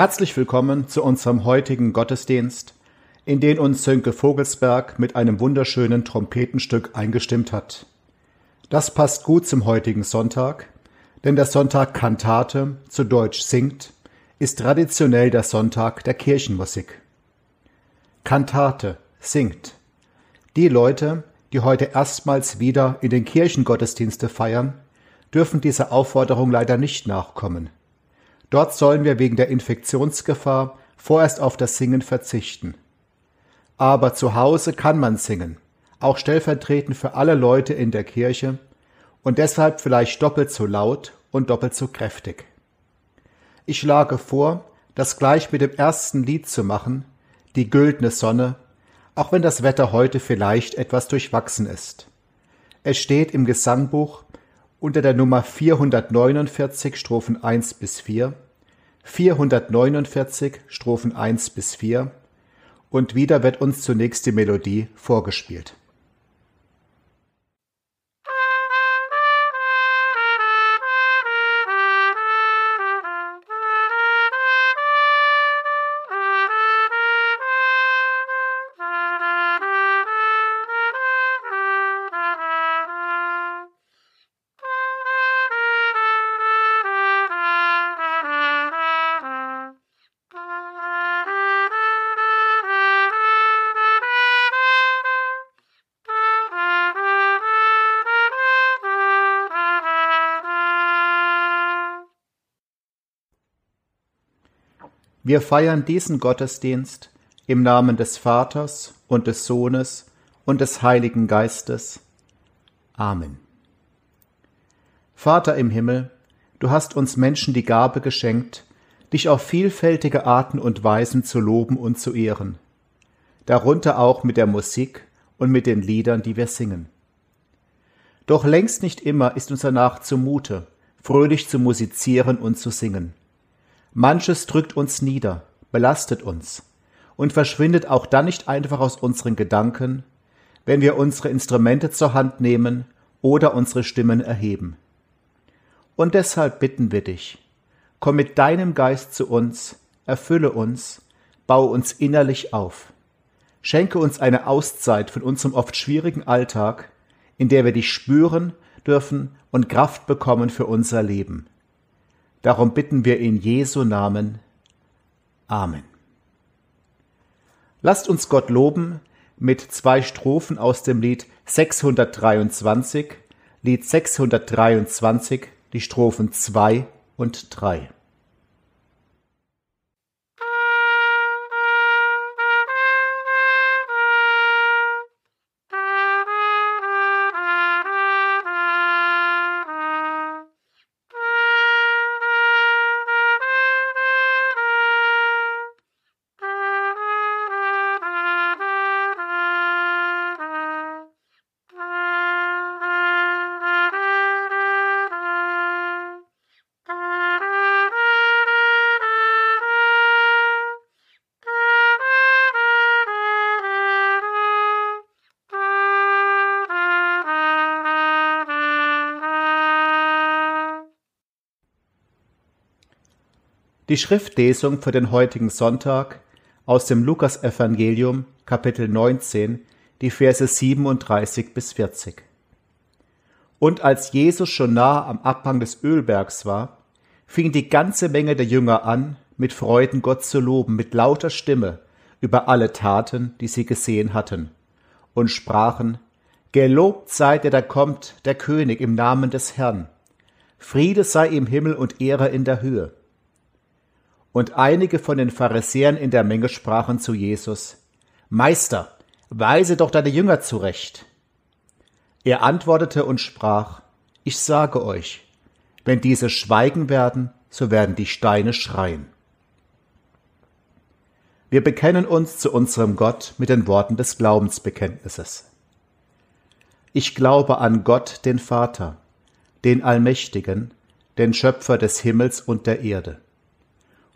Herzlich willkommen zu unserem heutigen Gottesdienst, in den uns Sönke Vogelsberg mit einem wunderschönen Trompetenstück eingestimmt hat. Das passt gut zum heutigen Sonntag, denn der Sonntag Kantate, zu Deutsch singt, ist traditionell der Sonntag der Kirchenmusik. Kantate singt. Die Leute, die heute erstmals wieder in den Kirchengottesdienste feiern, dürfen dieser Aufforderung leider nicht nachkommen. Dort sollen wir wegen der Infektionsgefahr vorerst auf das Singen verzichten. Aber zu Hause kann man singen, auch stellvertretend für alle Leute in der Kirche und deshalb vielleicht doppelt so laut und doppelt so kräftig. Ich schlage vor, das gleich mit dem ersten Lied zu machen, die güldene Sonne, auch wenn das Wetter heute vielleicht etwas durchwachsen ist. Es steht im Gesangbuch unter der Nummer 449 Strophen 1 bis 4, 449 Strophen 1 bis 4 und wieder wird uns zunächst die Melodie vorgespielt. Wir feiern diesen Gottesdienst im Namen des Vaters und des Sohnes und des Heiligen Geistes. Amen. Vater im Himmel, du hast uns Menschen die Gabe geschenkt, dich auf vielfältige Arten und Weisen zu loben und zu ehren, darunter auch mit der Musik und mit den Liedern, die wir singen. Doch längst nicht immer ist uns danach zumute, fröhlich zu musizieren und zu singen. Manches drückt uns nieder, belastet uns und verschwindet auch dann nicht einfach aus unseren Gedanken, wenn wir unsere Instrumente zur Hand nehmen oder unsere Stimmen erheben. Und deshalb bitten wir dich, komm mit deinem Geist zu uns, erfülle uns, baue uns innerlich auf. Schenke uns eine Auszeit von unserem oft schwierigen Alltag, in der wir dich spüren dürfen und Kraft bekommen für unser Leben. Darum bitten wir in Jesu Namen. Amen. Lasst uns Gott loben mit zwei Strophen aus dem Lied 623, Lied 623, die Strophen 2 und 3. Die Schriftlesung für den heutigen Sonntag aus dem Lukasevangelium Kapitel 19, die Verse 37 bis 40. Und als Jesus schon nahe am Abhang des Ölbergs war, fing die ganze Menge der Jünger an, mit Freuden Gott zu loben, mit lauter Stimme, über alle Taten, die sie gesehen hatten, und sprachen, Gelobt sei der da kommt, der König im Namen des Herrn. Friede sei im Himmel und Ehre in der Höhe. Und einige von den Pharisäern in der Menge sprachen zu Jesus, Meister, weise doch deine Jünger zurecht. Er antwortete und sprach, Ich sage euch, wenn diese schweigen werden, so werden die Steine schreien. Wir bekennen uns zu unserem Gott mit den Worten des Glaubensbekenntnisses. Ich glaube an Gott, den Vater, den Allmächtigen, den Schöpfer des Himmels und der Erde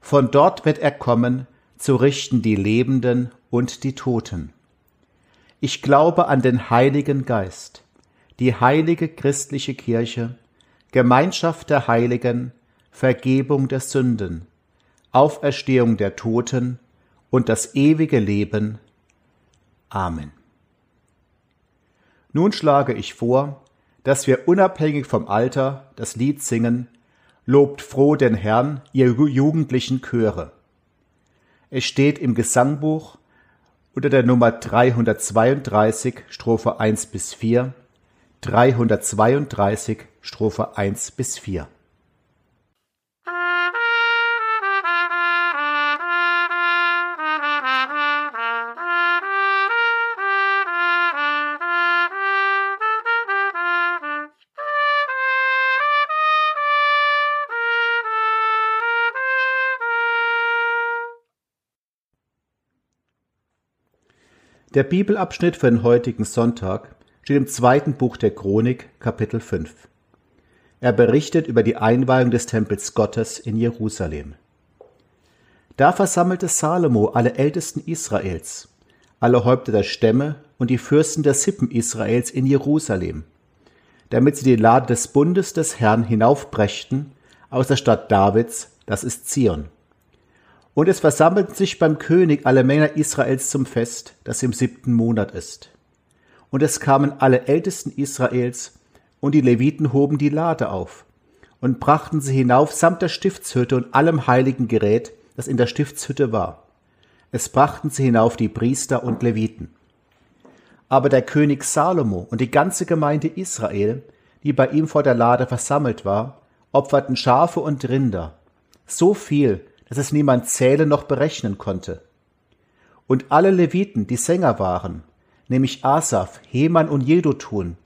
Von dort wird er kommen, zu richten die Lebenden und die Toten. Ich glaube an den Heiligen Geist, die heilige christliche Kirche, Gemeinschaft der Heiligen, Vergebung der Sünden, Auferstehung der Toten und das ewige Leben. Amen. Nun schlage ich vor, dass wir unabhängig vom Alter das Lied singen, Lobt froh den Herrn, ihr jugendlichen Chöre. Es steht im Gesangbuch unter der Nummer 332, Strophe 1 bis 4, 332, Strophe 1 bis 4. Der Bibelabschnitt für den heutigen Sonntag steht im zweiten Buch der Chronik, Kapitel 5. Er berichtet über die Einweihung des Tempels Gottes in Jerusalem. Da versammelte Salomo alle Ältesten Israels, alle Häupter der Stämme und die Fürsten der Sippen Israels in Jerusalem, damit sie die Lade des Bundes des Herrn hinaufbrächten aus der Stadt Davids, das ist Zion und es versammelten sich beim König alle Männer Israels zum Fest, das im siebten Monat ist. Und es kamen alle Ältesten Israels, und die Leviten hoben die Lade auf und brachten sie hinauf samt der Stiftshütte und allem heiligen Gerät, das in der Stiftshütte war. Es brachten sie hinauf die Priester und Leviten. Aber der König Salomo und die ganze Gemeinde Israel, die bei ihm vor der Lade versammelt war, opferten Schafe und Rinder, so viel, dass es niemand zählen noch berechnen konnte. Und alle Leviten, die Sänger waren, nämlich Asaf, Heman und Jedutun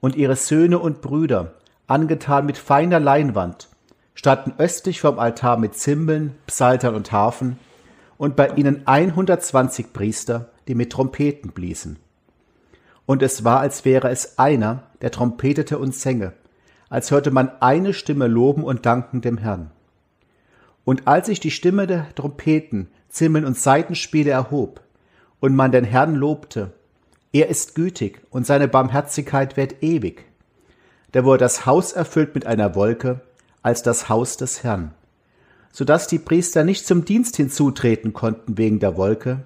und ihre Söhne und Brüder, angetan mit feiner Leinwand, standen östlich vom Altar mit Zimbeln, Psaltern und Harfen, und bei ihnen 120 Priester, die mit Trompeten bliesen. Und es war, als wäre es einer, der trompetete und sänge, als hörte man eine Stimme loben und danken dem Herrn. Und als sich die Stimme der Trompeten, Zimbeln und Saitenspiele erhob und man den Herrn lobte, er ist gütig und seine Barmherzigkeit währt ewig, da wurde das Haus erfüllt mit einer Wolke als das Haus des Herrn, so dass die Priester nicht zum Dienst hinzutreten konnten wegen der Wolke,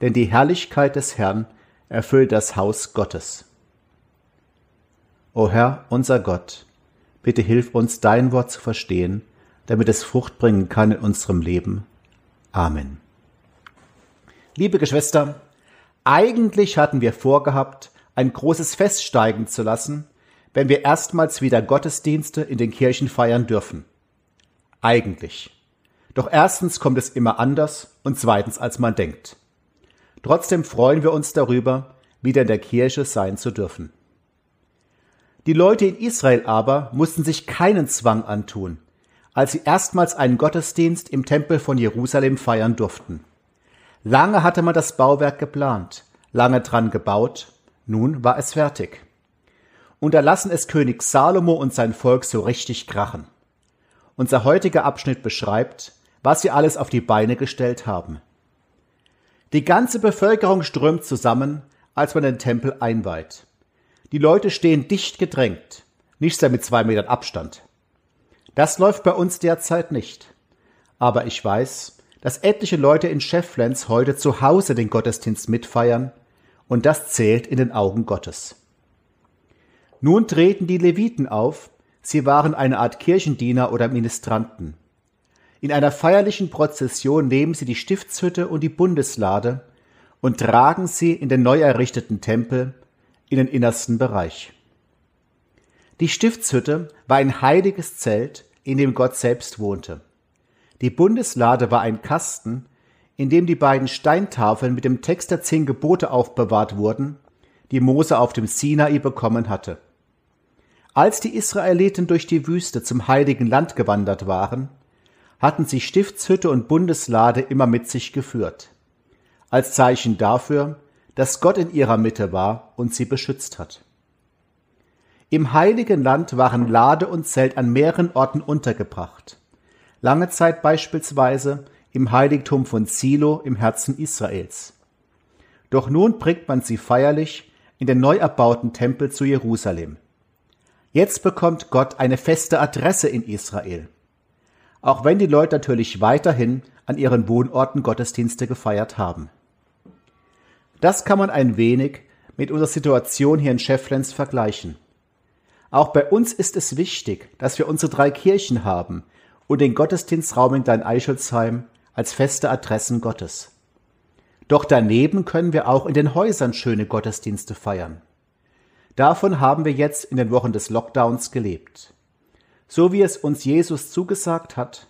denn die Herrlichkeit des Herrn erfüllt das Haus Gottes. O Herr, unser Gott, bitte hilf uns, dein Wort zu verstehen damit es Frucht bringen kann in unserem Leben. Amen. Liebe Geschwister, eigentlich hatten wir vorgehabt, ein großes Fest steigen zu lassen, wenn wir erstmals wieder Gottesdienste in den Kirchen feiern dürfen. Eigentlich. Doch erstens kommt es immer anders und zweitens als man denkt. Trotzdem freuen wir uns darüber, wieder in der Kirche sein zu dürfen. Die Leute in Israel aber mussten sich keinen Zwang antun, als sie erstmals einen Gottesdienst im Tempel von Jerusalem feiern durften. Lange hatte man das Bauwerk geplant, lange dran gebaut, nun war es fertig. Und da lassen es König Salomo und sein Volk so richtig krachen. Unser heutiger Abschnitt beschreibt, was sie alles auf die Beine gestellt haben. Die ganze Bevölkerung strömt zusammen, als man den Tempel einweiht. Die Leute stehen dicht gedrängt, nicht sehr mit zwei Metern Abstand. Das läuft bei uns derzeit nicht. Aber ich weiß, dass etliche Leute in Schefflens heute zu Hause den Gottesdienst mitfeiern, und das zählt in den Augen Gottes. Nun treten die Leviten auf, sie waren eine Art Kirchendiener oder Ministranten. In einer feierlichen Prozession nehmen sie die Stiftshütte und die Bundeslade und tragen sie in den neu errichteten Tempel in den innersten Bereich. Die Stiftshütte war ein heiliges Zelt, in dem Gott selbst wohnte. Die Bundeslade war ein Kasten, in dem die beiden Steintafeln mit dem Text der zehn Gebote aufbewahrt wurden, die Mose auf dem Sinai bekommen hatte. Als die Israeliten durch die Wüste zum heiligen Land gewandert waren, hatten sie Stiftshütte und Bundeslade immer mit sich geführt, als Zeichen dafür, dass Gott in ihrer Mitte war und sie beschützt hat. Im heiligen Land waren Lade und Zelt an mehreren Orten untergebracht. Lange Zeit beispielsweise im Heiligtum von Silo im Herzen Israels. Doch nun bringt man sie feierlich in den neu erbauten Tempel zu Jerusalem. Jetzt bekommt Gott eine feste Adresse in Israel. Auch wenn die Leute natürlich weiterhin an ihren Wohnorten Gottesdienste gefeiert haben. Das kann man ein wenig mit unserer Situation hier in Schefflens vergleichen. Auch bei uns ist es wichtig, dass wir unsere drei Kirchen haben und den Gottesdienstraum in Klein-Eichelsheim als feste Adressen Gottes. Doch daneben können wir auch in den Häusern schöne Gottesdienste feiern. Davon haben wir jetzt in den Wochen des Lockdowns gelebt. So wie es uns Jesus zugesagt hat,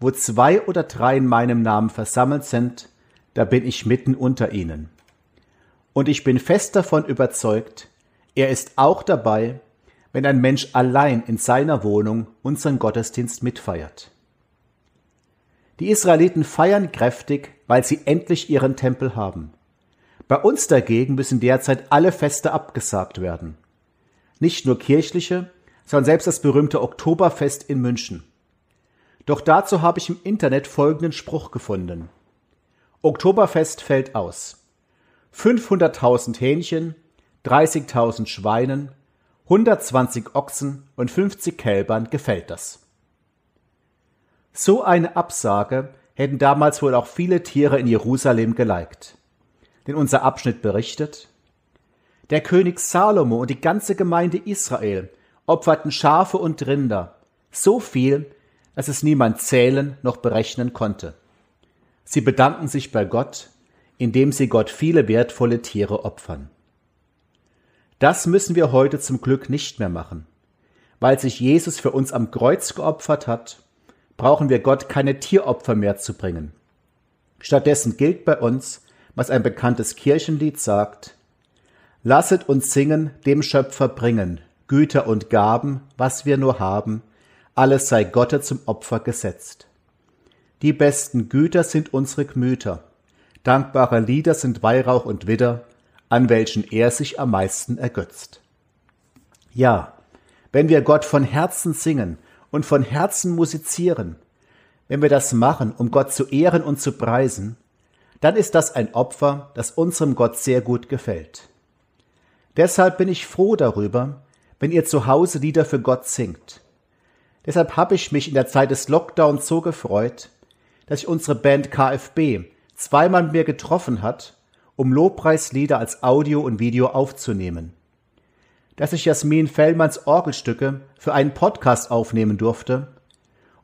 wo zwei oder drei in meinem Namen versammelt sind, da bin ich mitten unter ihnen. Und ich bin fest davon überzeugt, er ist auch dabei, wenn ein Mensch allein in seiner Wohnung unseren Gottesdienst mitfeiert. Die Israeliten feiern kräftig, weil sie endlich ihren Tempel haben. Bei uns dagegen müssen derzeit alle Feste abgesagt werden. Nicht nur kirchliche, sondern selbst das berühmte Oktoberfest in München. Doch dazu habe ich im Internet folgenden Spruch gefunden. Oktoberfest fällt aus. 500.000 Hähnchen, 30.000 Schweinen, 120 Ochsen und 50 Kälbern gefällt das. So eine Absage hätten damals wohl auch viele Tiere in Jerusalem geliked. Denn unser Abschnitt berichtet, der König Salomo und die ganze Gemeinde Israel opferten Schafe und Rinder, so viel, dass es niemand zählen noch berechnen konnte. Sie bedanken sich bei Gott, indem sie Gott viele wertvolle Tiere opfern. Das müssen wir heute zum Glück nicht mehr machen. Weil sich Jesus für uns am Kreuz geopfert hat brauchen wir Gott keine Tieropfer mehr zu bringen. Stattdessen gilt bei uns, was ein bekanntes Kirchenlied sagt, Lasset uns singen, dem Schöpfer bringen, Güter und Gaben, was wir nur haben, alles sei Gotte zum Opfer gesetzt. Die besten Güter sind unsere Gemüter, dankbare Lieder sind Weihrauch und Widder, an welchen er sich am meisten ergötzt. Ja, wenn wir Gott von Herzen singen und von Herzen musizieren, wenn wir das machen, um Gott zu ehren und zu preisen, dann ist das ein Opfer, das unserem Gott sehr gut gefällt. Deshalb bin ich froh darüber, wenn ihr zu Hause Lieder für Gott singt. Deshalb habe ich mich in der Zeit des Lockdowns so gefreut, dass sich unsere Band KFB zweimal mit mir getroffen hat, um Lobpreislieder als Audio und Video aufzunehmen dass ich Jasmin Fellmanns Orgelstücke für einen Podcast aufnehmen durfte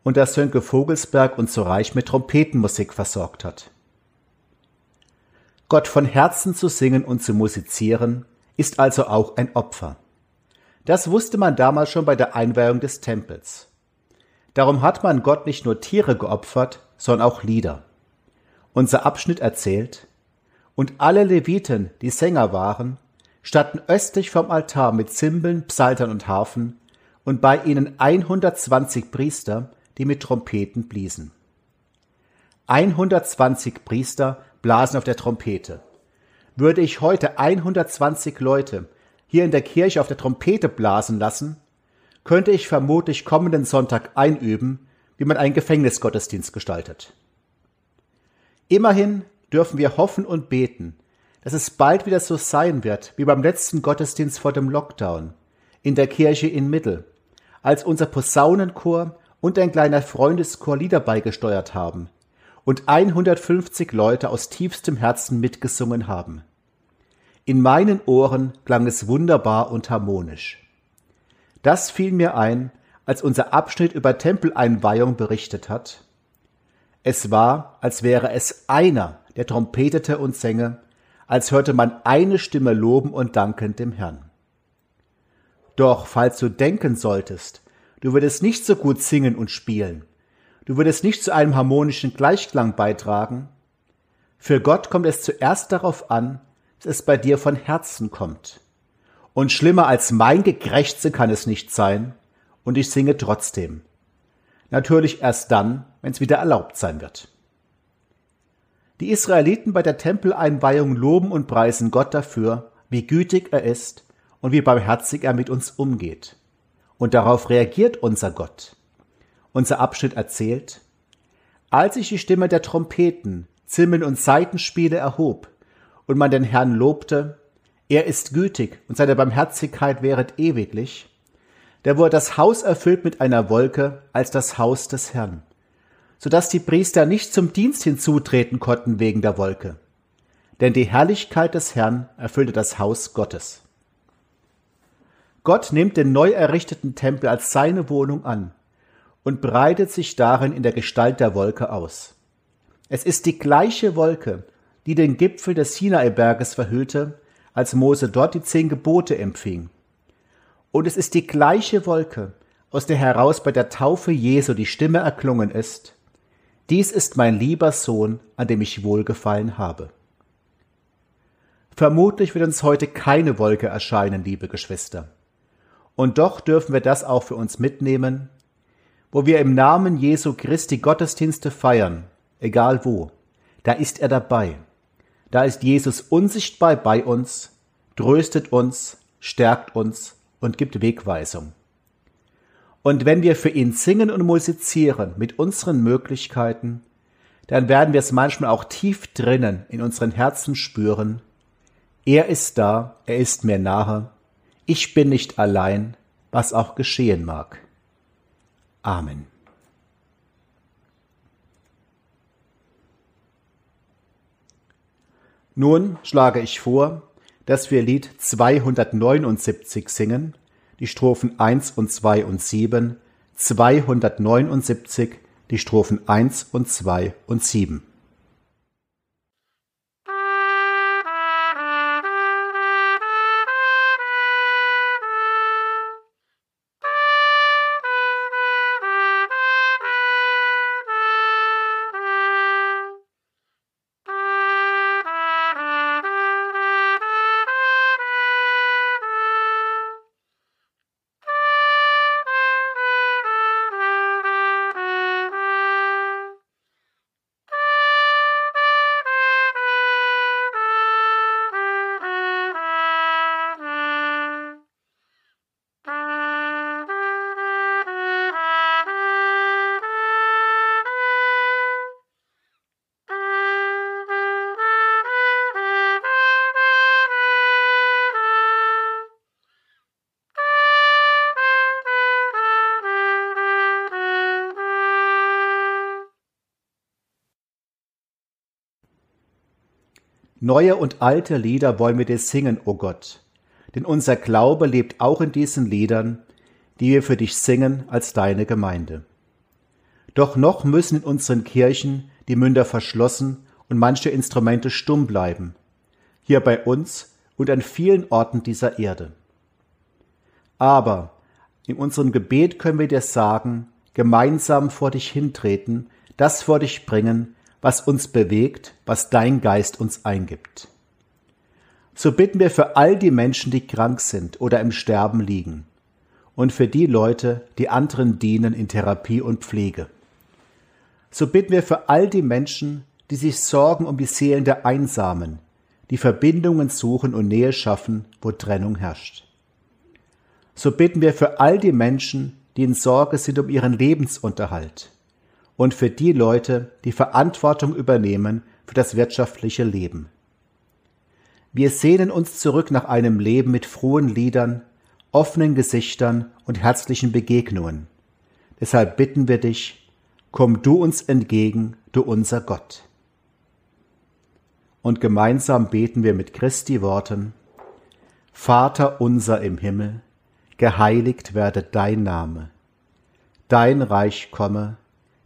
und dass Sönke Vogelsberg uns so reich mit Trompetenmusik versorgt hat. Gott von Herzen zu singen und zu musizieren ist also auch ein Opfer. Das wusste man damals schon bei der Einweihung des Tempels. Darum hat man Gott nicht nur Tiere geopfert, sondern auch Lieder. Unser Abschnitt erzählt, und alle Leviten, die Sänger waren, standen östlich vom Altar mit Zimbeln, Psaltern und Harfen und bei ihnen 120 Priester, die mit Trompeten bliesen. 120 Priester blasen auf der Trompete. Würde ich heute 120 Leute hier in der Kirche auf der Trompete blasen lassen, könnte ich vermutlich kommenden Sonntag einüben, wie man einen Gefängnisgottesdienst gestaltet. Immerhin dürfen wir hoffen und beten, dass es bald wieder so sein wird wie beim letzten Gottesdienst vor dem Lockdown in der Kirche in Mittel, als unser Posaunenchor und ein kleiner Freundeschor Lieder beigesteuert haben und 150 Leute aus tiefstem Herzen mitgesungen haben. In meinen Ohren klang es wunderbar und harmonisch. Das fiel mir ein, als unser Abschnitt über Tempeleinweihung berichtet hat. Es war, als wäre es einer, der trompetete und sänge, als hörte man eine Stimme loben und danken dem Herrn. Doch falls du denken solltest, du würdest nicht so gut singen und spielen, du würdest nicht zu einem harmonischen Gleichklang beitragen, für Gott kommt es zuerst darauf an, dass es bei dir von Herzen kommt. Und schlimmer als mein Gekrächze kann es nicht sein, und ich singe trotzdem. Natürlich erst dann, wenn es wieder erlaubt sein wird. Die Israeliten bei der Tempeleinweihung loben und preisen Gott dafür, wie gütig er ist und wie barmherzig er mit uns umgeht. Und darauf reagiert unser Gott. Unser Abschnitt erzählt, als sich die Stimme der Trompeten, Zimbeln und Saitenspiele erhob und man den Herrn lobte, er ist gütig und seine Barmherzigkeit wäret ewiglich, da wurde das Haus erfüllt mit einer Wolke als das Haus des Herrn, so dass die Priester nicht zum Dienst hinzutreten konnten wegen der Wolke. Denn die Herrlichkeit des Herrn erfüllte das Haus Gottes. Gott nimmt den neu errichteten Tempel als seine Wohnung an und breitet sich darin in der Gestalt der Wolke aus. Es ist die gleiche Wolke, die den Gipfel des Sinai-Berges verhüllte, als Mose dort die zehn Gebote empfing. Und es ist die gleiche Wolke, aus der heraus bei der Taufe Jesu die Stimme erklungen ist, dies ist mein lieber Sohn, an dem ich wohlgefallen habe. Vermutlich wird uns heute keine Wolke erscheinen, liebe Geschwister. Und doch dürfen wir das auch für uns mitnehmen, wo wir im Namen Jesu Christi Gottesdienste feiern, egal wo, da ist er dabei. Da ist Jesus unsichtbar bei uns, tröstet uns, stärkt uns und gibt Wegweisung. Und wenn wir für ihn singen und musizieren mit unseren Möglichkeiten, dann werden wir es manchmal auch tief drinnen in unseren Herzen spüren. Er ist da, er ist mir nahe, ich bin nicht allein, was auch geschehen mag. Amen. Nun schlage ich vor, dass wir Lied 279 singen, die Strophen 1 und 2 und 7, 279, die Strophen 1 und 2 und 7. Neue und alte Lieder wollen wir dir singen, o oh Gott, denn unser Glaube lebt auch in diesen Liedern, die wir für dich singen als deine Gemeinde. Doch noch müssen in unseren Kirchen die Münder verschlossen und manche Instrumente stumm bleiben, hier bei uns und an vielen Orten dieser Erde. Aber in unserem Gebet können wir dir sagen, gemeinsam vor dich hintreten, das vor dich bringen, was uns bewegt, was dein Geist uns eingibt. So bitten wir für all die Menschen, die krank sind oder im Sterben liegen und für die Leute, die anderen dienen in Therapie und Pflege. So bitten wir für all die Menschen, die sich sorgen um die Seelen der Einsamen, die Verbindungen suchen und Nähe schaffen, wo Trennung herrscht. So bitten wir für all die Menschen, die in Sorge sind um ihren Lebensunterhalt, und für die Leute, die Verantwortung übernehmen für das wirtschaftliche Leben. Wir sehnen uns zurück nach einem Leben mit frohen Liedern, offenen Gesichtern und herzlichen Begegnungen. Deshalb bitten wir dich, komm du uns entgegen, du unser Gott. Und gemeinsam beten wir mit Christi Worten, Vater unser im Himmel, geheiligt werde dein Name, dein Reich komme,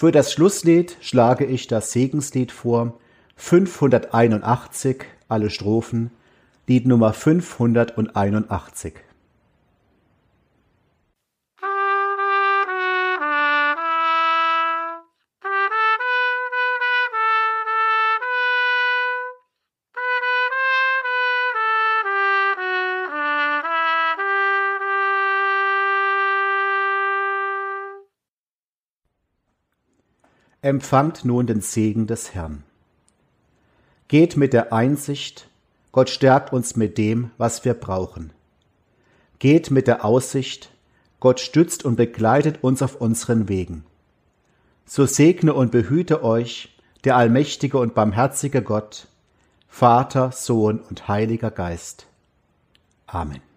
Für das Schlusslied schlage ich das Segenslied vor, 581, alle Strophen, Lied Nummer 581. Empfangt nun den Segen des Herrn. Geht mit der Einsicht, Gott stärkt uns mit dem, was wir brauchen. Geht mit der Aussicht, Gott stützt und begleitet uns auf unseren Wegen. So segne und behüte euch der allmächtige und barmherzige Gott, Vater, Sohn und Heiliger Geist. Amen.